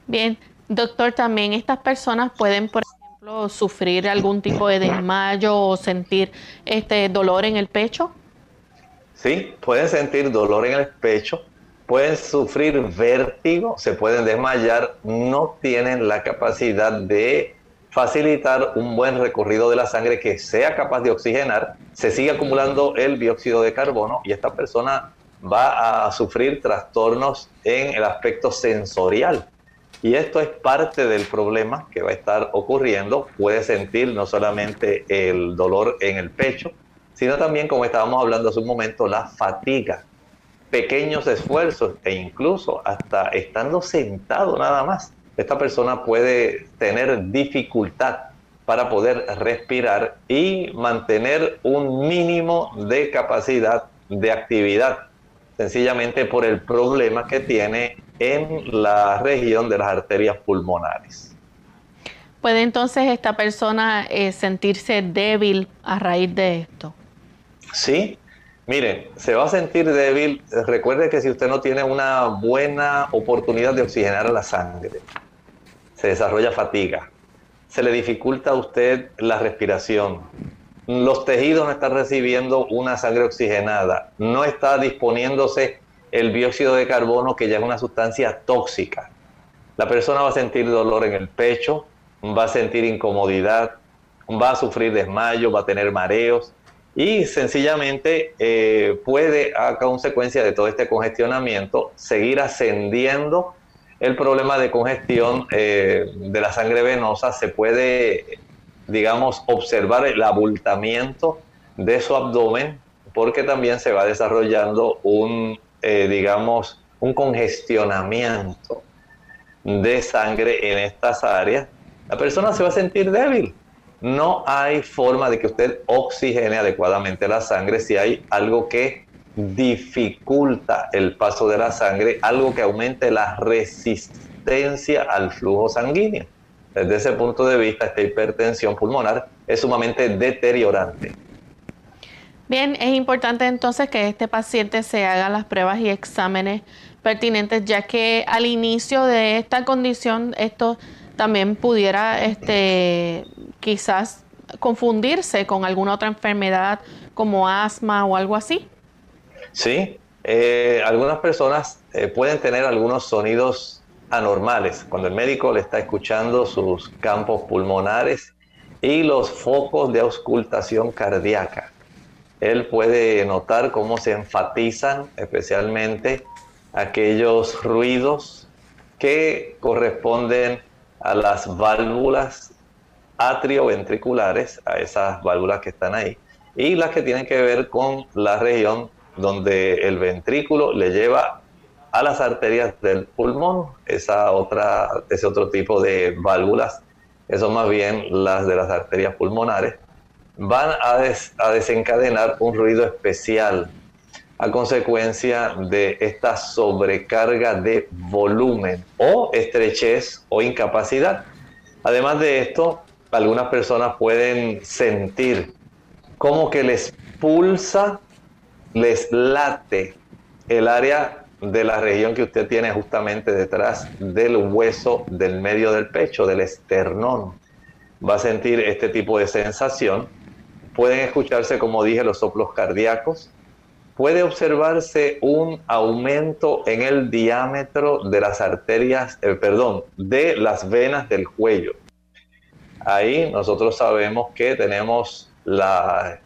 Bien, doctor, también estas personas pueden, por ejemplo, sufrir algún tipo de desmayo o sentir este dolor en el pecho. Sí, pueden sentir dolor en el pecho, pueden sufrir vértigo, se pueden desmayar, no tienen la capacidad de facilitar un buen recorrido de la sangre que sea capaz de oxigenar, se sigue acumulando el dióxido de carbono y esta persona va a sufrir trastornos en el aspecto sensorial. Y esto es parte del problema que va a estar ocurriendo. Puede sentir no solamente el dolor en el pecho, sino también, como estábamos hablando hace un momento, la fatiga, pequeños esfuerzos e incluso hasta estando sentado nada más. Esta persona puede tener dificultad para poder respirar y mantener un mínimo de capacidad de actividad, sencillamente por el problema que tiene en la región de las arterias pulmonares. ¿Puede entonces esta persona eh, sentirse débil a raíz de esto? Sí, miren, se va a sentir débil. Recuerde que si usted no tiene una buena oportunidad de oxigenar la sangre, se desarrolla fatiga, se le dificulta a usted la respiración, los tejidos no están recibiendo una sangre oxigenada, no está disponiéndose el dióxido de carbono que ya es una sustancia tóxica. La persona va a sentir dolor en el pecho, va a sentir incomodidad, va a sufrir desmayo, va a tener mareos y sencillamente eh, puede a consecuencia de todo este congestionamiento seguir ascendiendo el problema de congestión eh, de la sangre venosa, se puede, digamos, observar el abultamiento de su abdomen porque también se va desarrollando un, eh, digamos, un congestionamiento de sangre en estas áreas la persona se va a sentir débil. No hay forma de que usted oxigene adecuadamente la sangre si hay algo que dificulta el paso de la sangre, algo que aumente la resistencia al flujo sanguíneo. Desde ese punto de vista, esta hipertensión pulmonar es sumamente deteriorante. Bien, es importante entonces que este paciente se haga las pruebas y exámenes pertinentes, ya que al inicio de esta condición, esto también pudiera este, quizás confundirse con alguna otra enfermedad como asma o algo así. Sí, eh, algunas personas eh, pueden tener algunos sonidos anormales cuando el médico le está escuchando sus campos pulmonares y los focos de auscultación cardíaca. Él puede notar cómo se enfatizan especialmente aquellos ruidos que corresponden a las válvulas atrioventriculares, a esas válvulas que están ahí, y las que tienen que ver con la región donde el ventrículo le lleva a las arterias del pulmón, esa otra, ese otro tipo de válvulas, eso más bien las de las arterias pulmonares, van a, desencadenar un ruido especial a consecuencia de esta sobrecarga de volumen o estrechez o incapacidad. Además de esto, algunas personas pueden sentir como que les pulsa, les late el área de la región que usted tiene justamente detrás del hueso del medio del pecho, del esternón. Va a sentir este tipo de sensación. Pueden escucharse, como dije, los soplos cardíacos, puede observarse un aumento en el diámetro de las arterias, eh, perdón, de las venas del cuello. Ahí nosotros sabemos que tenemos las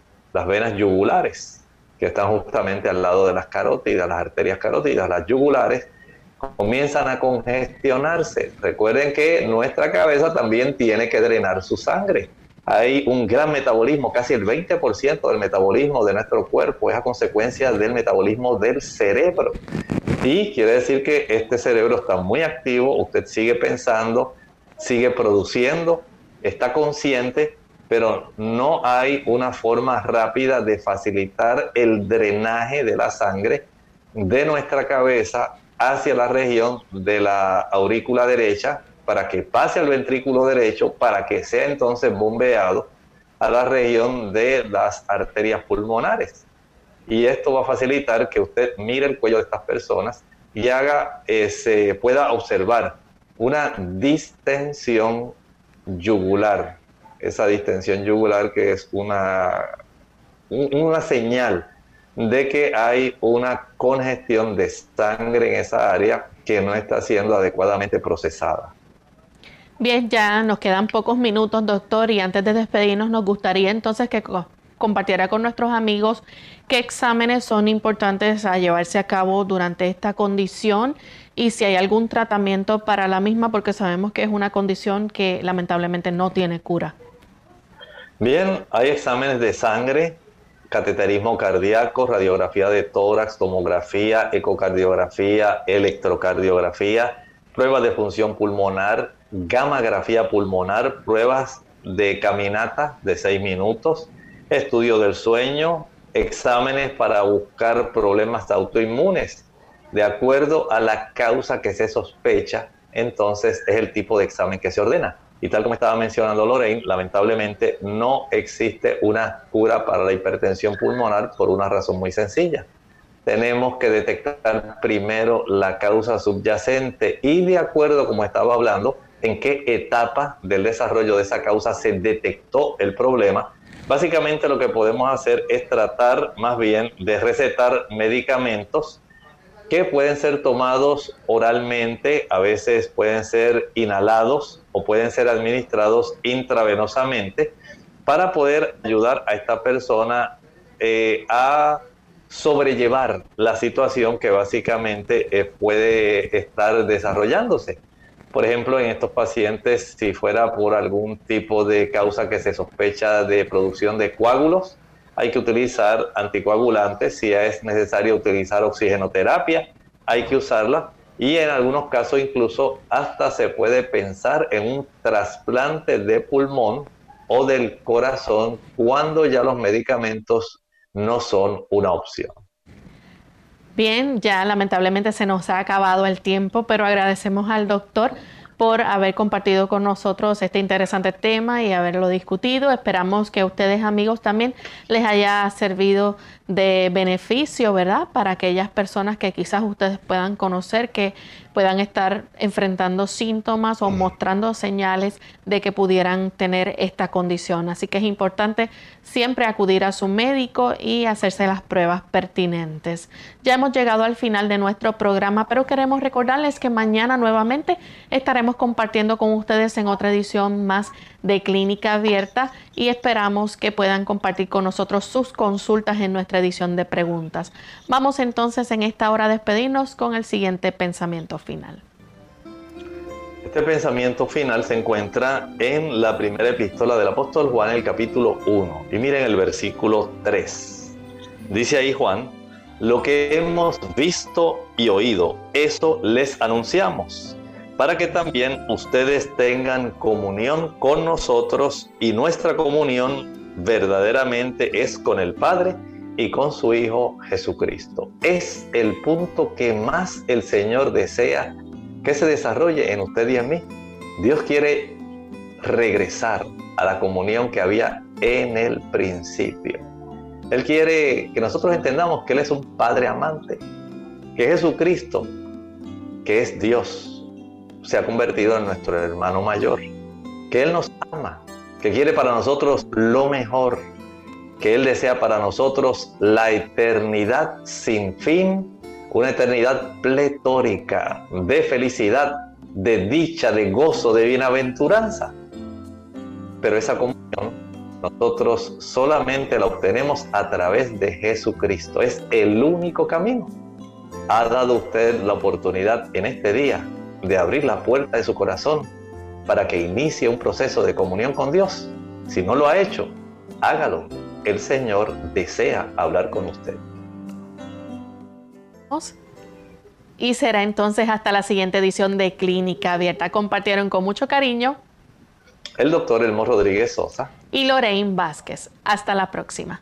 venas yugulares, que están justamente al lado de las carótidas, las arterias carótidas, las yugulares, comienzan a congestionarse. Recuerden que nuestra cabeza también tiene que drenar su sangre hay un gran metabolismo, casi el 20% del metabolismo de nuestro cuerpo es a consecuencia del metabolismo del cerebro. Y quiere decir que este cerebro está muy activo, usted sigue pensando, sigue produciendo, está consciente, pero no hay una forma rápida de facilitar el drenaje de la sangre de nuestra cabeza hacia la región de la aurícula derecha, para que pase al ventrículo derecho, para que sea entonces bombeado a la región de las arterias pulmonares. Y esto va a facilitar que usted mire el cuello de estas personas y haga, se pueda observar una distensión yugular. Esa distensión yugular que es una, una señal de que hay una congestión de sangre en esa área que no está siendo adecuadamente procesada. Bien, ya nos quedan pocos minutos, doctor, y antes de despedirnos nos gustaría entonces que compartiera con nuestros amigos qué exámenes son importantes a llevarse a cabo durante esta condición y si hay algún tratamiento para la misma, porque sabemos que es una condición que lamentablemente no tiene cura. Bien, hay exámenes de sangre, cateterismo cardíaco, radiografía de tórax, tomografía, ecocardiografía, electrocardiografía, pruebas de función pulmonar, gammagrafía pulmonar, pruebas de caminata de seis minutos, estudio del sueño, exámenes para buscar problemas autoinmunes. De acuerdo a la causa que se sospecha, entonces es el tipo de examen que se ordena. Y tal como estaba mencionando Lorraine, lamentablemente no existe una cura para la hipertensión pulmonar por una razón muy sencilla. Tenemos que detectar primero la causa subyacente y de acuerdo, como estaba hablando, en qué etapa del desarrollo de esa causa se detectó el problema. Básicamente lo que podemos hacer es tratar más bien de recetar medicamentos que pueden ser tomados oralmente, a veces pueden ser inhalados o pueden ser administrados intravenosamente para poder ayudar a esta persona eh, a sobrellevar la situación que básicamente eh, puede estar desarrollándose. Por ejemplo, en estos pacientes, si fuera por algún tipo de causa que se sospecha de producción de coágulos, hay que utilizar anticoagulantes, si es necesario utilizar oxigenoterapia, hay que usarla y en algunos casos incluso hasta se puede pensar en un trasplante de pulmón o del corazón cuando ya los medicamentos no son una opción. Bien, ya lamentablemente se nos ha acabado el tiempo, pero agradecemos al doctor por haber compartido con nosotros este interesante tema y haberlo discutido. Esperamos que a ustedes amigos también les haya servido de beneficio, ¿verdad? Para aquellas personas que quizás ustedes puedan conocer que puedan estar enfrentando síntomas o mostrando señales de que pudieran tener esta condición. Así que es importante siempre acudir a su médico y hacerse las pruebas pertinentes. Ya hemos llegado al final de nuestro programa, pero queremos recordarles que mañana nuevamente estaremos compartiendo con ustedes en otra edición más de Clínica Abierta y esperamos que puedan compartir con nosotros sus consultas en nuestra edición de preguntas. Vamos entonces en esta hora a despedirnos con el siguiente pensamiento final. Este pensamiento final se encuentra en la primera epístola del apóstol Juan, el capítulo 1. Y miren el versículo 3. Dice ahí Juan, lo que hemos visto y oído, eso les anunciamos para que también ustedes tengan comunión con nosotros y nuestra comunión verdaderamente es con el Padre y con su Hijo Jesucristo. Es el punto que más el Señor desea que se desarrolle en usted y en mí. Dios quiere regresar a la comunión que había en el principio. Él quiere que nosotros entendamos que Él es un Padre amante, que Jesucristo, que es Dios, se ha convertido en nuestro hermano mayor, que Él nos ama, que quiere para nosotros lo mejor, que Él desea para nosotros la eternidad sin fin, una eternidad pletórica de felicidad, de dicha, de gozo, de bienaventuranza. Pero esa comunión nosotros solamente la obtenemos a través de Jesucristo. Es el único camino. Ha dado usted la oportunidad en este día de abrir la puerta de su corazón para que inicie un proceso de comunión con Dios. Si no lo ha hecho, hágalo. El Señor desea hablar con usted. Y será entonces hasta la siguiente edición de Clínica Abierta. Compartieron con mucho cariño el doctor Elmo Rodríguez Sosa y Lorraine Vázquez. Hasta la próxima.